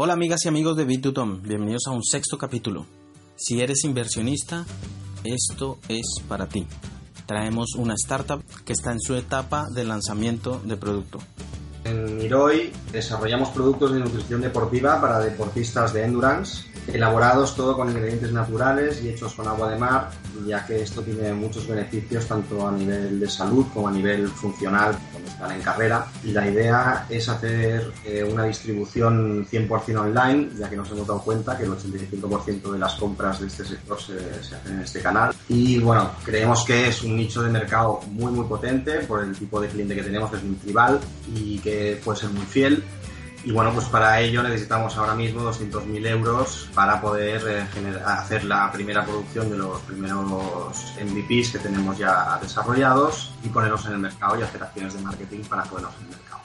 Hola amigas y amigos de Bit2Tom, bienvenidos a un sexto capítulo. Si eres inversionista, esto es para ti. Traemos una startup que está en su etapa de lanzamiento de producto. En Miroi desarrollamos productos de nutrición deportiva para deportistas de endurance, elaborados todo con ingredientes naturales y hechos con agua de mar, ya que esto tiene muchos beneficios tanto a nivel de salud como a nivel funcional cuando están en carrera. Y la idea es hacer eh, una distribución 100% online, ya que nos hemos dado cuenta que el 85% de las compras de este sector se, se hacen en este canal. Y bueno, creemos que es un nicho de mercado muy muy potente por el tipo de cliente que tenemos, que es un tribal y que puede ser muy fiel. Y bueno, pues para ello necesitamos ahora mismo 200.000 euros para poder eh, hacer la primera producción de los primeros MVPs que tenemos ya desarrollados y ponerlos en el mercado y hacer acciones de marketing para ponerlos en el mercado.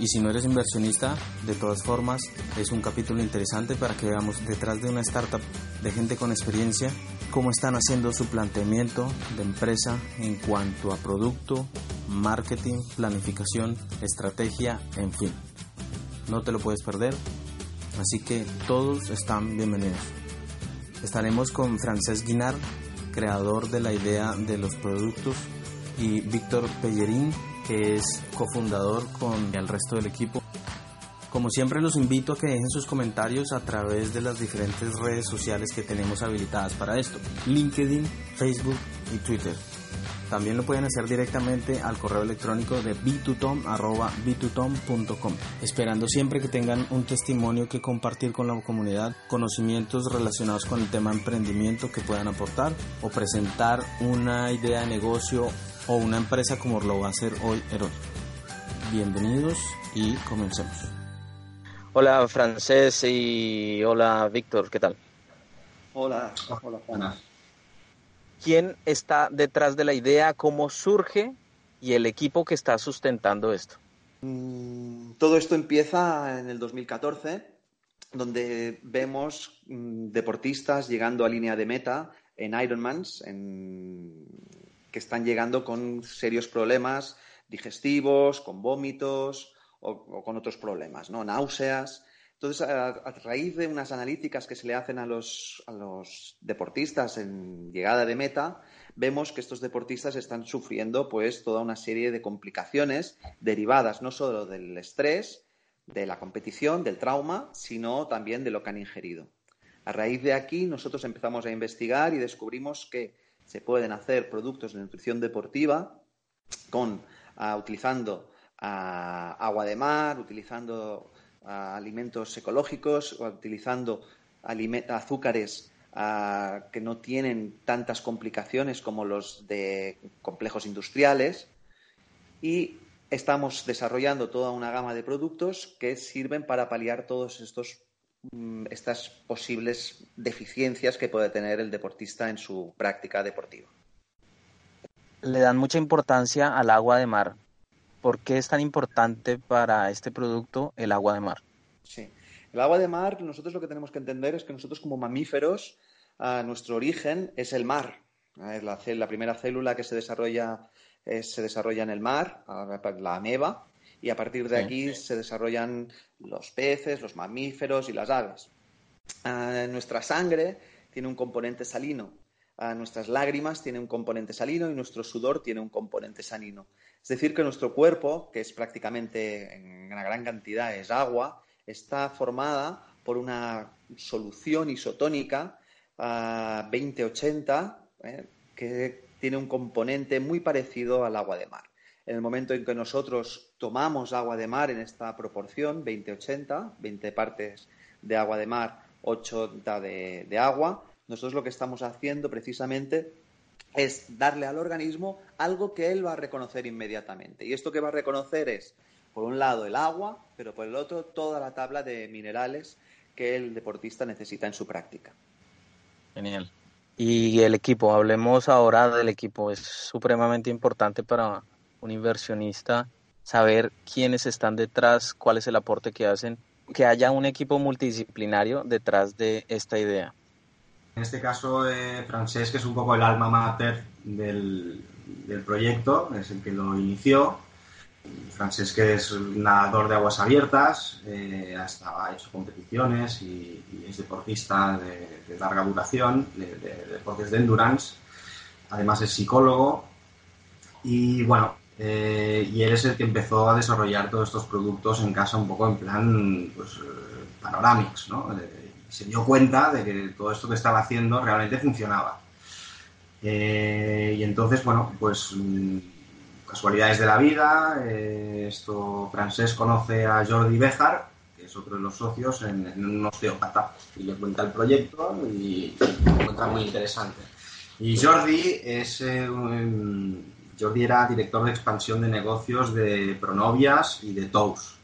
Y si no eres inversionista, de todas formas, es un capítulo interesante para que veamos detrás de una startup de gente con experiencia cómo están haciendo su planteamiento de empresa en cuanto a producto, marketing, planificación, estrategia, en fin. No te lo puedes perder, así que todos están bienvenidos. Estaremos con Francesc Guinard, creador de la idea de los productos, y Víctor Pellerín, que es cofundador con el resto del equipo. Como siempre los invito a que dejen sus comentarios a través de las diferentes redes sociales que tenemos habilitadas para esto, LinkedIn, Facebook y Twitter. También lo pueden hacer directamente al correo electrónico de b2tom.com, esperando siempre que tengan un testimonio que compartir con la comunidad, conocimientos relacionados con el tema emprendimiento que puedan aportar o presentar una idea de negocio o una empresa como lo va a hacer hoy Herod. Bienvenidos y comencemos. Hola Francés y hola Víctor, ¿qué tal? Hola, hola Juan. Buenas. ¿Quién está detrás de la idea? ¿Cómo surge? Y el equipo que está sustentando esto. Mm, Todo esto empieza en el 2014, donde vemos mm, deportistas llegando a línea de meta en Ironmans, en- que están llegando con serios problemas digestivos, con vómitos o, con otros problemas, ¿no? Náuseas. Entonces, a, a raíz de unas analíticas que se le hacen a los, a los deportistas en llegada de meta, vemos que estos deportistas están sufriendo pues toda una serie de complicaciones derivadas no solo del estrés, de la competición, del trauma, sino también de lo que han ingerido. A raíz de aquí nosotros empezamos a investigar y descubrimos que se pueden hacer productos de nutrición deportiva con utilizando ah, agua de mar, utilizando alimentos ecológicos, o utilizando azúcares que no tienen tantas complicaciones como los de complejos industriales y estamos desarrollando toda una gama de productos que sirven para paliar todos estos mm, estas posibles deficiencias que puede tener el deportista en su práctica deportiva. Le dan mucha importancia al agua de mar. ¿Por qué es tan importante para este producto el agua de mar? Sí. El agua de mar, nosotros lo que tenemos que entender es que nosotros como mamíferos, nuestro origen es el mar. Es La, primera célula que se desarrolla, eh, se desarrolla en el mar, la ameba, y a partir de Sí. aquí se desarrollan los peces, los mamíferos y las aves. Ah, nuestra sangre tiene un componente salino, ah, nuestras lágrimas tienen un componente salino y nuestro sudor tiene un componente salino. Es decir, que nuestro cuerpo, que es prácticamente en una gran cantidad es agua, está formada por una solución isotónica ah, 2080 eh, que tiene un componente muy parecido al agua de mar. En el momento en que nosotros tomamos agua de mar en esta proporción, 20-80, 20 partes de agua de mar, 80 de, de agua, nosotros lo que estamos haciendo precisamente es darle al organismo algo que él va a reconocer inmediatamente. Y esto que va a reconocer es, por un lado, el agua, pero por el otro, toda la tabla de minerales que el deportista necesita en su práctica. Genial. Y el equipo, hablemos ahora del equipo. Es supremamente importante para un inversionista saber quiénes están detrás, cuál es el aporte que hacen, que haya un equipo multidisciplinario detrás de esta idea. En este caso, eh, Francesc es un poco el alma mater del, proyecto, es el que lo inició Francesc es nadador de aguas abiertas, eh, ha hecho competiciones y, es deportista de, larga duración, de, deportes de endurance. Además es psicólogo y bueno, eh, y él es el que empezó a desarrollar todos estos productos en casa un poco en plan pues, panorámicos, ¿no? Se dio cuenta de que todo esto que estaba haciendo realmente funcionaba. Eh, y entonces, bueno, pues mm, casualidades de la vida, eh, esto Francés conoce a Jordi Bejar, que es otro de los socios, en, un osteópata, y le cuenta el proyecto y, lo encuentra muy interesante. Y Jordi es eh, Jordi era director de expansión de negocios de Pronovias y de Tous.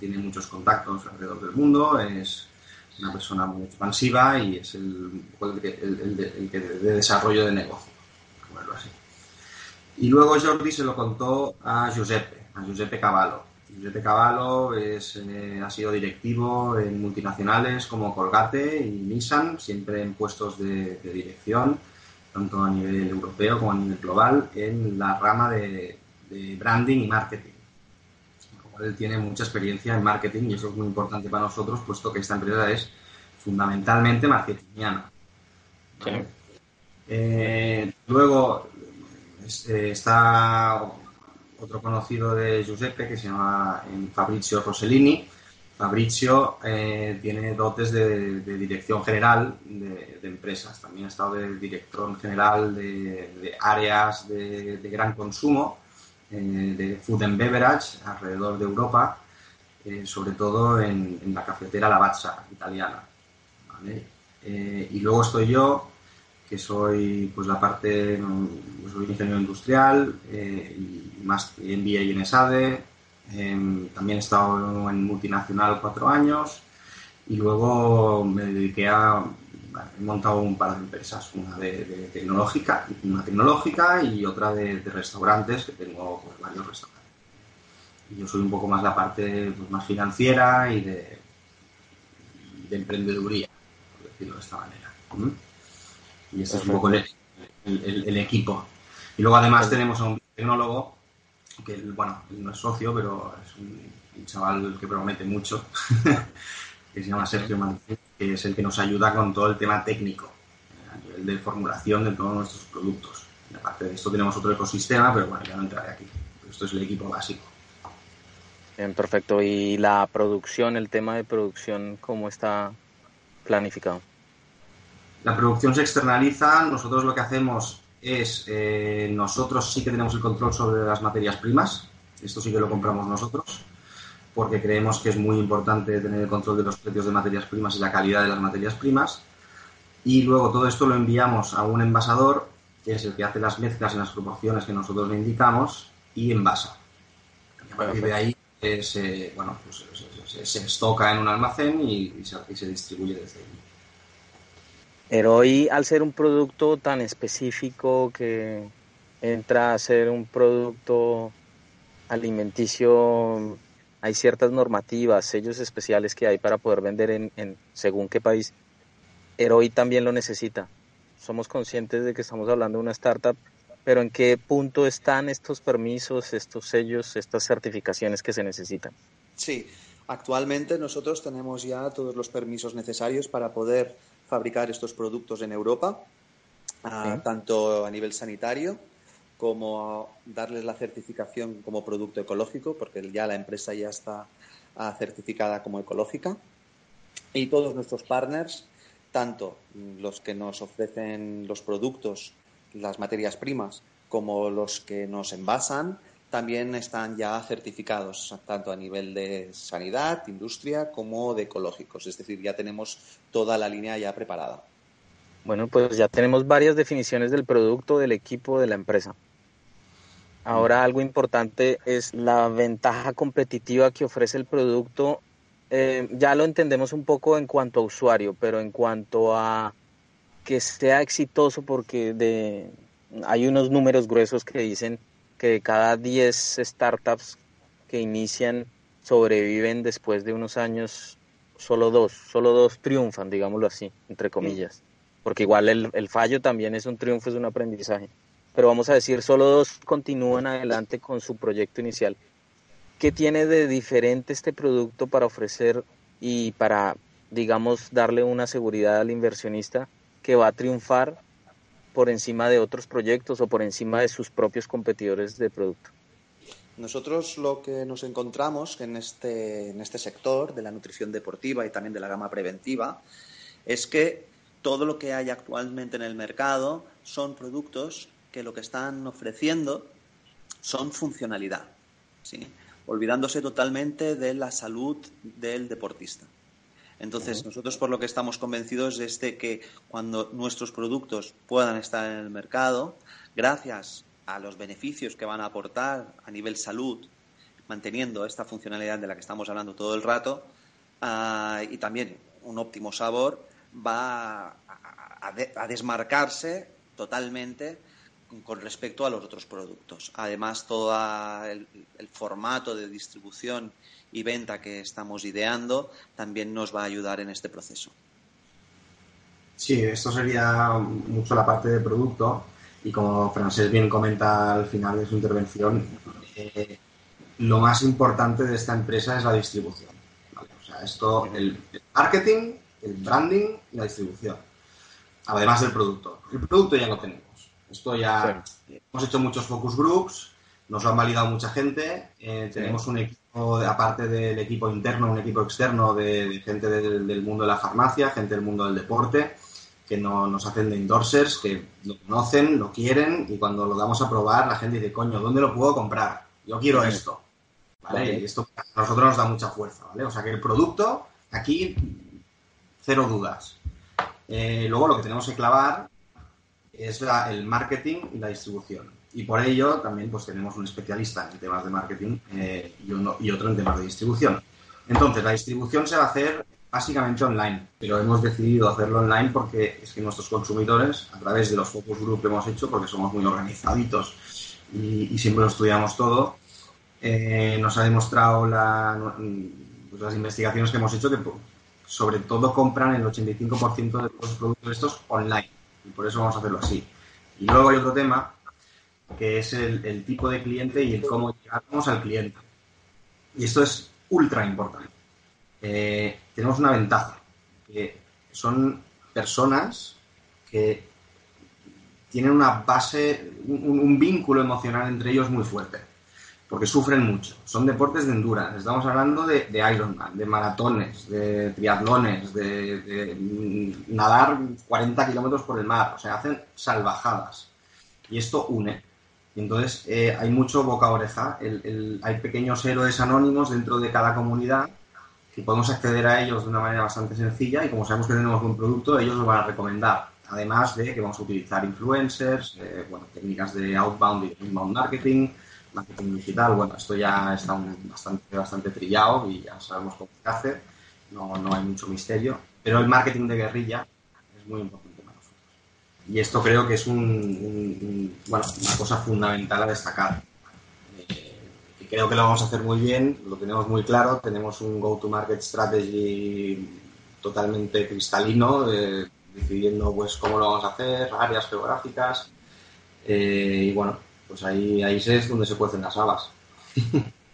Tiene muchos contactos alrededor del mundo, es una persona muy expansiva y es el, el, que de, desarrollo de negocio, así. Y luego Jordi se lo contó a Giuseppe, a Giuseppe Cavallo. Giuseppe Cavallo es, eh, ha sido directivo en multinacionales como Colgate y Nissan, siempre en puestos de, dirección, tanto a nivel europeo como a nivel global, en la rama de branding y marketing él tiene mucha experiencia en marketing y eso es muy importante para nosotros, puesto que esta empresa es fundamentalmente marketingiana. Eh, luego eh, está otro conocido de Giuseppe que se llama eh, Fabrizio Rossellini. Fabrizio tiene dotes de, dirección general de, empresas. También ha estado de director general de, áreas de, gran consumo de food and beverage alrededor de Europa, eh, sobre todo en, la cafetera Lavazza italiana. Eh, y luego estoy yo, que soy pues la parte, pues, soy ingeniero industrial y más MBA en ESADE. Em, también he estado en multinacional cuatro años y luego me dediqué a he montado un par de empresas, una de, tecnológica, una tecnológica y otra de, restaurantes, que tengo pues, varios restaurantes. Y yo soy un poco más la parte pues, más financiera y de, de emprendeduría, por decirlo de esta manera. Y este es un poco el, equipo. Y luego además tenemos a un tecnólogo, que bueno, no es socio, pero es un, chaval que promete mucho, que se llama Sergio Mancini que es el que nos ayuda con todo el tema técnico, a nivel de formulación de todos nuestros productos. Y aparte de esto tenemos otro ecosistema, pero bueno, ya no entraré aquí. Esto es el equipo básico. Bien, perfecto. ¿Y la producción, el tema de producción, cómo está planificado? La producción se externaliza. Nosotros lo que hacemos es, eh, nosotros sí que tenemos el control sobre las materias primas. Esto sí que lo compramos nosotros porque creemos que es muy importante tener el control de los precios de materias primas y la calidad de las materias primas. Y luego todo esto lo enviamos a un envasador, que es el que hace las mezclas en las proporciones que nosotros le indicamos, y envasa. a partir de ahí se, bueno, pues, se, estoca en un almacén y, se, distribuye desde ahí. Pero hoy, al ser un producto tan específico que entra a ser un producto alimenticio hay ciertas normativas, sellos especiales que hay para poder vender en, según qué país. Heroi también lo necesita. Somos conscientes de que estamos hablando de una startup, pero ¿en qué punto están estos permisos, estos sellos, estas certificaciones que se necesitan? Sí, actualmente nosotros tenemos ya todos los permisos necesarios para poder fabricar estos productos en Europa, ah, tanto a nivel sanitario como darles la certificación como producto ecológico, porque ya la empresa ya está ah, certificada como ecológica. Y todos nuestros partners, tanto los que nos ofrecen los productos, las materias primas, como los que nos envasan, también están ya certificados, tanto a nivel de sanidad, industria, como de ecológicos. Es decir, ya tenemos toda la línea ya preparada. Bueno, pues ya tenemos varias definiciones del producto, del equipo, de la empresa. Ahora algo importante es la ventaja competitiva que ofrece el producto. Eh, ya lo entendemos un poco en cuanto a usuario, pero en cuanto a que sea exitoso, porque de, hay unos números gruesos que dicen que de cada 10 startups que inician sobreviven después de unos años, solo dos, solo dos triunfan, digámoslo así, entre comillas porque igual el, fallo también es un triunfo, es un aprendizaje. Pero vamos a decir, solo dos continúan adelante con su proyecto inicial. ¿qué tiene de diferente este producto para ofrecer y para, digamos, darle una seguridad al inversionista que va a triunfar por encima de otros proyectos o por encima de sus propios competidores de producto? Nosotros lo que nos encontramos en este, en este sector de la nutrición deportiva y también de la gama preventiva es que todo lo que hay actualmente en el mercado son productos que lo que están ofreciendo son funcionalidad, ¿sí? olvidándose totalmente de la salud del deportista. Entonces, nosotros por lo que estamos convencidos es de que cuando nuestros productos puedan estar en el mercado, gracias a los beneficios que van a aportar a nivel salud, manteniendo esta funcionalidad de la que estamos hablando todo el rato, ah, y también un óptimo sabor, va a, desmarcarse totalmente con respecto a los otros productos. Además, todo el, formato de distribución y venta que estamos ideando también nos va a ayudar en este proceso. Sí, esto sería mucho la parte de producto y como Francés bien comenta al final de su intervención, eh, lo más importante de esta empresa es la distribución. O sea, esto, el, marketing, el branding y la distribución. Además del producto. El producto ya lo tenemos. Esto ya hemos hecho muchos focus groups, nos lo han validado mucha gente. Eh, tenemos un equipo, aparte del equipo interno, un equipo externo de, gente del, mundo de la farmacia, gente del mundo del deporte que no, nos hacen de endorsers, que lo conocen, lo quieren y cuando lo damos a probar la gente dice, coño, ¿dónde lo puedo comprar? Yo quiero esto. ¿Vale? Y esto a nosotros nos da mucha fuerza, ¿vale? O sea que el producto, aquí, cero dudas. Eh, luego lo que tenemos que clavar es el marketing y la distribución. Y por ello también pues tenemos un especialista en temas de marketing eh, y, otro en temas de distribución. Entonces, la distribución se va a hacer básicamente online, pero hemos decidido hacerlo online porque es que nuestros consumidores, a través de los focus group que hemos hecho, porque somos muy organizaditos y, siempre lo estudiamos todo, eh, nos ha demostrado pues las investigaciones que hemos hecho que sobre todo compran el 85% de los productos estos online y por eso vamos a hacerlo así. Y luego hay otro tema que es el, tipo de cliente y el cómo llegamos al cliente. Y esto es ultra importante. Eh, tenemos una ventaja, que son personas que tienen una base, un, vínculo emocional entre ellos muy fuerte, porque sufren mucho. Son deportes de endurance, estamos hablando de, Ironman, de maratones, de triatlones, de, nadar 40 kilómetros por el mar, o sea, hacen salvajadas. Y esto une. Y entonces eh, hay mucho boca a oreja, hay pequeños héroes anónimos dentro de cada comunidad que podemos acceder a ellos de una manera bastante sencilla y como sabemos que tenemos un producto, ellos nos van a recomendar. Además de que vamos a utilizar influencers, eh, bueno, técnicas de outbound y inbound marketing, marketing digital, bueno, esto ya está bastante, bastante trillado y ya sabemos cómo se hace, no, no hay mucho misterio, pero el marketing de guerrilla es muy importante para nosotros. Y esto creo que es un, bueno, una cosa fundamental a destacar creo que lo vamos a hacer muy bien, lo tenemos muy claro, tenemos un go-to-market strategy totalmente cristalino, eh, decidiendo pues cómo lo vamos a hacer, áreas geográficas, eh, y bueno, pues ahí, ahí es donde se pueden las habas.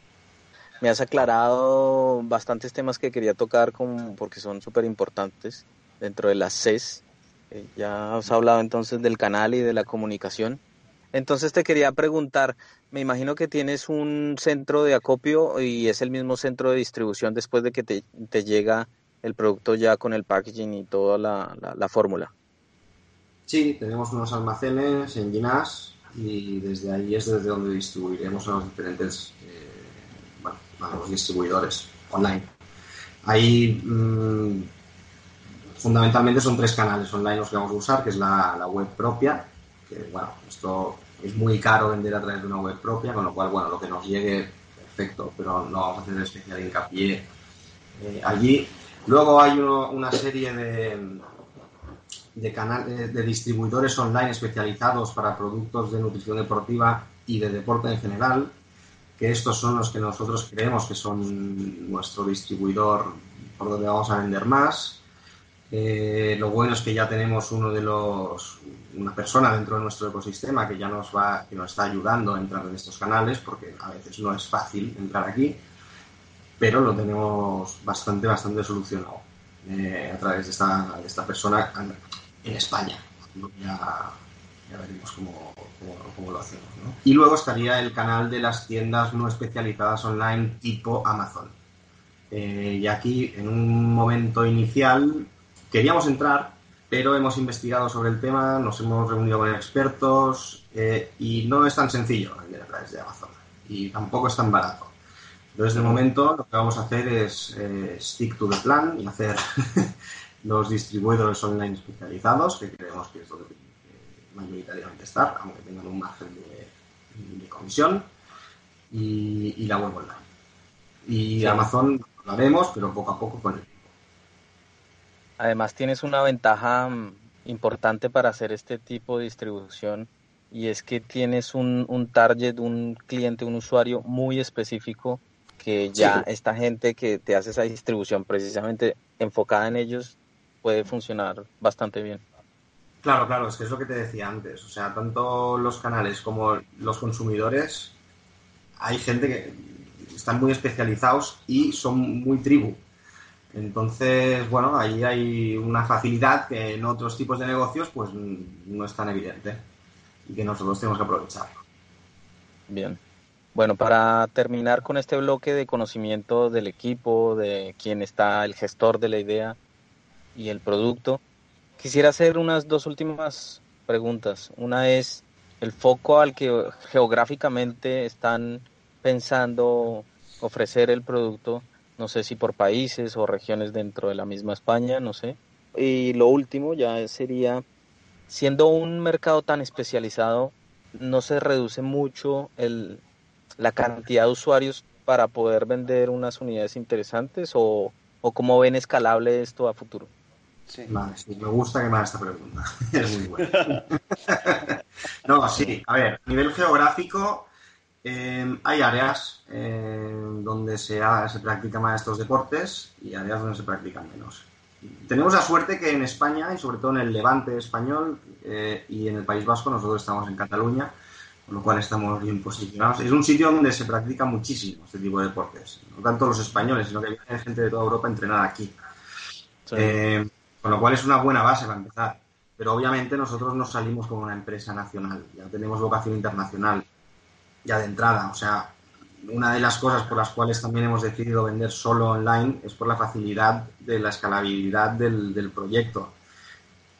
Me has aclarado bastantes temas que quería tocar porque son súper importantes dentro de las CES. Eh, ya has hablado entonces del canal y de la comunicación. Entonces te quería preguntar, me imagino que tienes un centro de acopio y es el mismo centro de distribución después de que te, llega el producto ya con el packaging y toda la, fórmula. Sí, tenemos unos almacenes en Ginás y desde ahí es desde donde distribuiremos a los diferentes eh, bueno, a los distribuidores online. Ahí mm, fundamentalmente son tres canales online los que vamos a usar, que es la, la web propia, que bueno, esto es muy caro vender a través de una web propia, con lo cual, bueno, lo que nos llegue, perfecto, pero no vamos a hacer especial hincapié eh, allí. Luego hay una serie de, de canales de distribuidores online especializados para productos de nutrición deportiva y de deporte en general, que estos son los que nosotros creemos que son nuestro distribuidor por donde vamos a vender más. Eh, lo bueno es que ya tenemos uno de los una persona dentro de nuestro ecosistema que ya nos va que nos está ayudando a entrar en estos canales porque a veces no es fácil entrar aquí pero lo tenemos bastante bastante solucionado eh, a través de esta, de esta persona en España. Ya, ya veremos cómo, cómo, lo hacemos y luego estaría el canal de las tiendas no especializadas online tipo Amazon. Eh, y aquí en un momento inicial Queríamos entrar, pero hemos investigado sobre el tema, nos hemos reunido con expertos eh, y no es tan sencillo vender a través de Amazon. Y tampoco es tan barato. Entonces, de momento, lo que vamos a hacer es eh, stick to the plan y hacer los distribuidores online especializados, que creemos que es donde mayoritariamente estar, aunque tengan un margen de, comisión, y, la web online. Y Amazon lo haremos, pero poco a poco con el Además tienes una ventaja mm, importante para hacer este tipo de distribución y es que tienes un, un target, un cliente, un usuario muy específico que ya esta gente que te hace esa distribución precisamente enfocada en ellos puede funcionar bastante bien. Claro, claro, es que es lo que te decía antes. O sea, tanto los canales como los consumidores, hay gente que están muy especializados y son muy tribu. Entonces, bueno, ahí hay una facilidad que en otros tipos de negocios pues no es tan evidente y que nosotros tenemos que aprovechar. Bien. Bueno, para terminar con este bloque de conocimiento del equipo, de quién está el gestor de la idea y el producto, quisiera hacer unas dos últimas preguntas. Una es el foco al que geográficamente están pensando ofrecer el producto no sé si por países o regiones dentro de la misma España, no sé. Y lo último ya sería, siendo un mercado tan especializado, no se reduce mucho el, la cantidad de usuarios para poder vender unas unidades interesantes o, o cómo ven escalable esto a futuro. Sí. Vale, sí, me gusta que me haga esta pregunta. es muy buena. no, sí, a ver, a nivel geográfico, Em, hay áreas em, donde se, se practican más estos deportes y áreas donde se practican menos. Tenemos la suerte que en España y sobre todo en el levante español eh, y en el País Vasco, nosotros estamos en Cataluña, con lo cual estamos bien posicionados. Es un sitio donde se practica muchísimo este tipo de deportes. No tanto los españoles, sino que hay gente de toda Europa a entrenar aquí. Em, con lo cual es una buena base para empezar. Pero obviamente nosotros no salimos como una empresa nacional, ya tenemos vocación internacional ya de entrada. O sea, una de las cosas por las cuales también hemos decidido vender solo online es por la facilidad de la escalabilidad del, proyecto.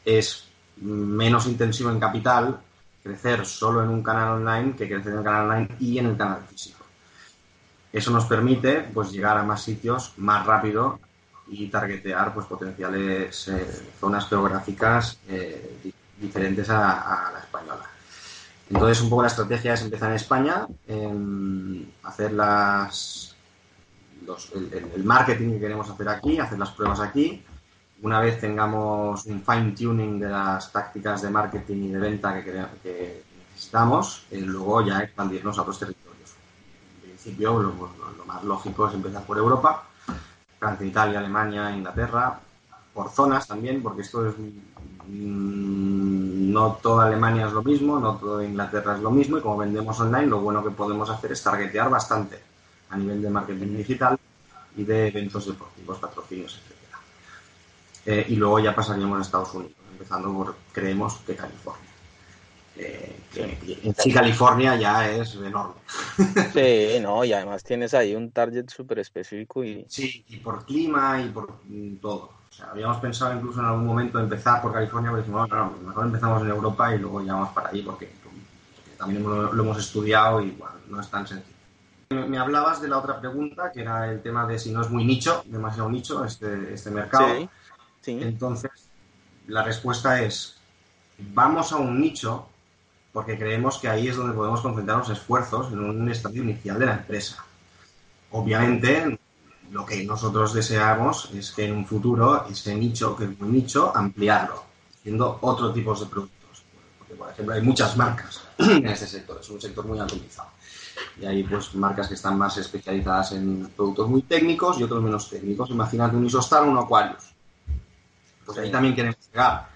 Es menos intensivo en capital crecer solo en un canal online que crecer en el canal online y en el canal físico. Eso nos permite pues llegar a más sitios más rápido y targetear pues potenciales eh, zonas geográficas eh, diferentes a la española. Entonces, un poco la estrategia es empezar en España, hacer las, el, marketing que queremos hacer aquí, hacer las pruebas aquí. Una vez tengamos un fine tuning de las tácticas de marketing y de venta que, que necesitamos, eh, luego ya expandirnos a otros territorios. En principio, lo, lo, más lógico es empezar por Europa, Francia, Italia, Alemania, Inglaterra, por zonas también, porque esto es Mm, no toda Alemania es lo mismo, no toda Inglaterra es lo mismo y como vendemos online, lo bueno que podemos hacer es targetear bastante a nivel de marketing digital y de eventos deportivos, patrocinios, etc. Eh, y luego ya pasaríamos a Estados Unidos, empezando por, creemos, que California. Eh, en sí, California ya es enorme. Sí, no, y además tienes ahí un target súper específico y... Sí, y por clima y por todo habíamos pensado incluso en algún momento empezar por California, pero dijimos, no, no, mejor empezamos en Europa y luego ya vamos para allí porque, también lo, hemos estudiado y bueno, no es tan sencillo. Me, hablabas de la otra pregunta, que era el tema de si no es muy nicho, demasiado nicho este, este mercado. Sí, Entonces, la respuesta es, vamos a un nicho porque creemos que ahí es donde podemos concentrar los esfuerzos en un estadio inicial de la empresa. Obviamente, lo que nosotros deseamos es que en un futuro ese nicho, que es muy nicho, ampliarlo, haciendo otro tipo de productos. Porque, por ejemplo, hay muchas marcas en este sector, es un sector muy atomizado. Y hay pues marcas que están más especializadas en productos muy técnicos y otros menos técnicos. Imagínate un Isostar o un Aquarius. Pues ahí también queremos llegar.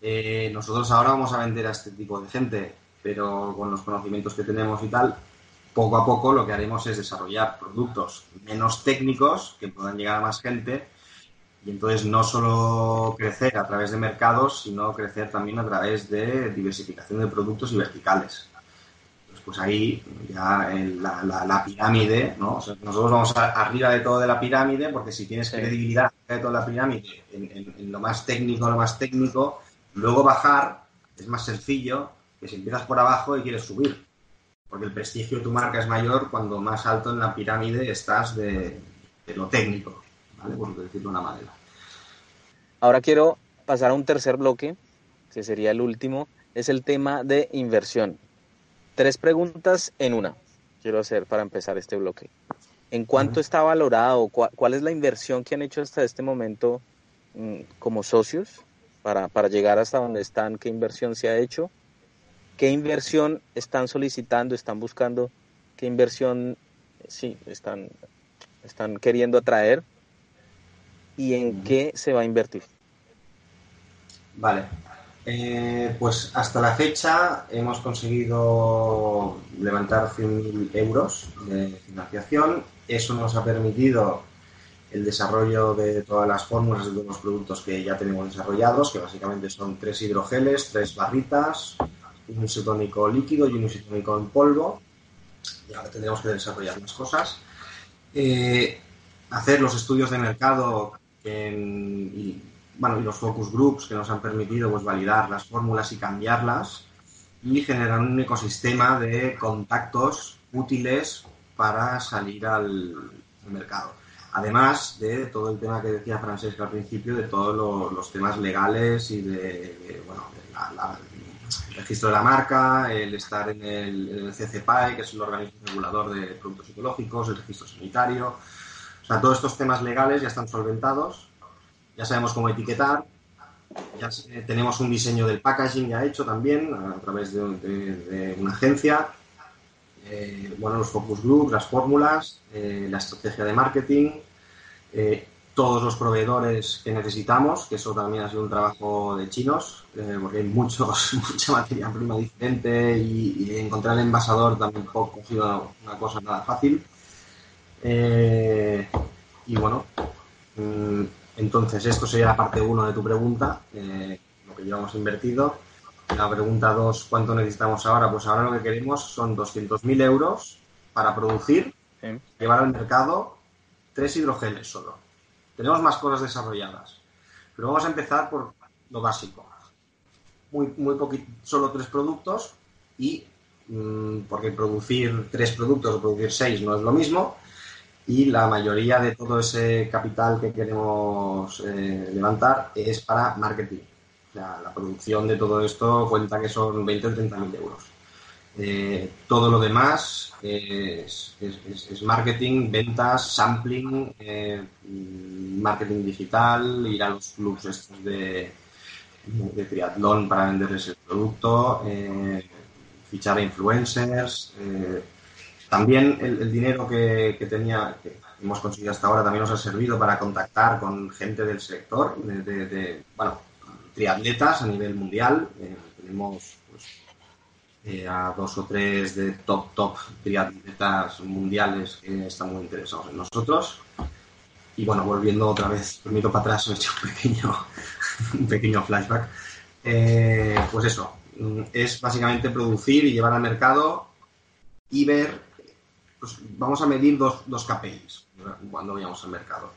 Eh, nosotros ahora vamos a vender a este tipo de gente, pero con los conocimientos que tenemos y tal, poco a poco lo que haremos es desarrollar productos menos técnicos que puedan llegar a más gente y entonces no solo crecer a través de mercados, sino crecer también a través de diversificación de productos y verticales. Pues, ahí ya la, pirámide, ¿no? nosotros vamos arriba de todo de la pirámide porque si tienes credibilidad de toda la pirámide en, lo más técnico, lo más técnico, luego bajar es más sencillo que si empiezas por abajo y quieres subir. Porque el prestigio de tu marca es mayor cuando más alto en la pirámide estás de, lo técnico, ¿vale? Por decirlo de una manera. Ahora quiero pasar a un tercer bloque, que sería el último, es el tema de inversión. Tres preguntas en una quiero hacer para empezar este bloque. ¿En cuánto está valorado? ¿Cuál, es la inversión que han hecho hasta este momento mm, como socios para, para llegar hasta donde están? ¿Qué inversión se ha hecho? ¿Qué inversión están solicitando? ¿Están buscando? ¿Qué inversión sí están, están queriendo atraer? ¿Y en qué se va a invertir? Vale. Eh, pues hasta la fecha hemos conseguido levantar 100.000 euros de financiación. Eso nos ha permitido el desarrollo de todas las fórmulas de los productos que ya tenemos desarrollados, que básicamente son tres hidrogeles, tres barritas, un isotónico líquido y un isotónico en polvo. Y ahora tendremos que desarrollar más cosas. Eh, hacer los estudios de mercado y bueno, y los focus groups que nos han permitido pues, validar las fórmulas y cambiarlas y generar un ecosistema de contactos útiles para salir al, mercado. Además de todo el tema que decía Francesca al principio, de todos los temas legales y de, bueno, el registro de la marca, el estar en el, en CCPAE, que es el organismo regulador de productos psicológicos, el registro sanitario. O sea, todos estos temas legales ya están solventados ya sabemos cómo etiquetar, ya tenemos un diseño del packaging ya hecho también a través de, una agencia, eh, bueno, los focus groups, las fórmulas, eh, la estrategia de marketing, eh, todos los proveedores que necesitamos, que eso también ha sido un trabajo de chinos, porque hay muchos, mucha materia prima diferente y, y, encontrar el envasador tampoco ha sido una cosa nada fácil. y bueno, mm, entonces, esto sería la parte 1 de tu pregunta, eh, lo que llevamos invertido. La pregunta 2, ¿cuánto necesitamos ahora? Pues ahora lo que queremos son 200.000 euros para producir, llevar al mercado tres hidrogeles solo. Tenemos más cosas desarrolladas, pero vamos a empezar por lo básico. Muy, muy poquito, solo tres productos y mm, porque producir tres productos o producir seis no es lo mismo, y la mayoría de todo ese capital que queremos eh, levantar es para marketing. La producción de todo esto cuenta que son 20 o 30 mil euros. Eh, todo lo demás es, marketing, ventas, sampling, eh, marketing digital, ir a los clubs estos de, de triatlón para venderles el producto, fichar a influencers, también el, dinero que, tenía, que hemos conseguido hasta ahora, también nos ha servido para contactar con gente del sector, de, bueno, triatletas a nivel mundial. Eh, tenemos pues, eh, a dos o tres de top, top triatletas mundiales que están muy interesados en nosotros. Y bueno, volviendo otra vez, permito para atrás, he hecho un pequeño, un pequeño flashback. Eh, pues eso, es básicamente producir y llevar al mercado y ver pues vamos a medir dos, dos KPIs cuando vayamos al mercado.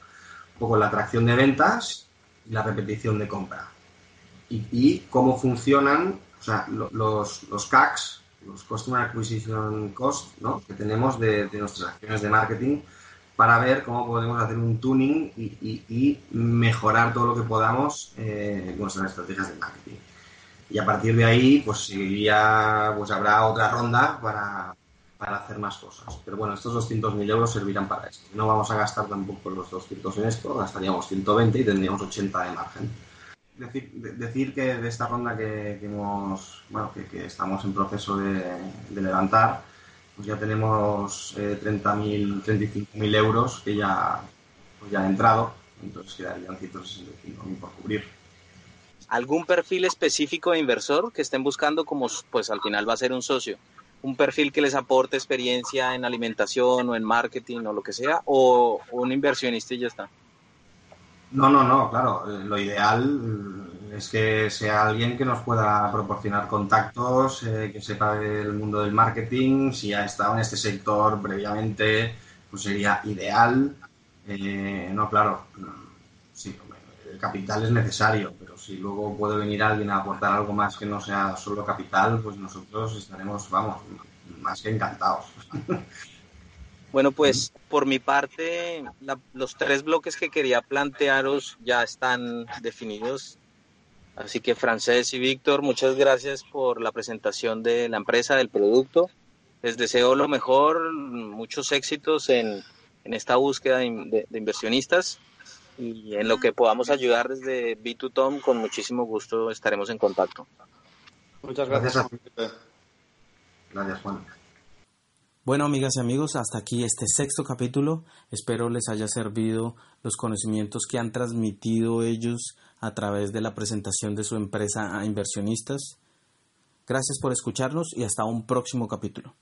Un poco la atracción de ventas y la repetición de compra. Y, cómo funcionan o sea, los, los CACs, los Customer Acquisition Cost, ¿no? que tenemos de, nuestras acciones de marketing para ver cómo podemos hacer un tuning y, mejorar todo lo que podamos en nuestras estrategias de marketing. Y a partir de ahí, pues seguiría, pues habrá otra ronda para, para hacer más cosas. Pero bueno, estos 200.000 euros servirán para esto. No vamos a gastar tampoco los 200 en esto, gastaríamos 120 y tendríamos 80 de margen. Decir, decir que de esta ronda que, hemos, bueno, que, estamos en proceso de, levantar, pues ya tenemos eh, 30.000, 35.000 euros que ya, pues ya han entrado, entonces quedarían 165.000 por cubrir. ¿Algún perfil específico de inversor que estén buscando como pues al final va a ser un socio? ¿Un perfil que les aporte experiencia en alimentación o en marketing o lo que sea? ¿O un inversionista y ya está? No, no, no, claro. Lo ideal es que sea alguien que nos pueda proporcionar contactos, eh, que sepa del mundo del marketing, si ha estado en este sector previamente, pues sería ideal. Eh, no, claro, sí, el capital es necesario, pero si luego puede venir alguien a aportar algo más que no sea solo capital, pues nosotros estaremos, vamos, más que encantados. Bueno, pues por mi parte, los tres bloques que quería plantearos ya están definidos Así que Francés y Víctor, muchas gracias por la presentación de la empresa, del producto. Les deseo lo mejor, muchos éxitos en, esta búsqueda de, inversionistas y en lo que podamos ayudar desde B2Tom, con muchísimo gusto estaremos en contacto. Muchas gracias. Gracias, Juan. Bueno, amigas y amigos, hasta aquí este sexto capítulo. Espero les haya servido los conocimientos que han transmitido ellos a través de la presentación de su empresa a inversionistas. Gracias por escucharnos y hasta un próximo capítulo.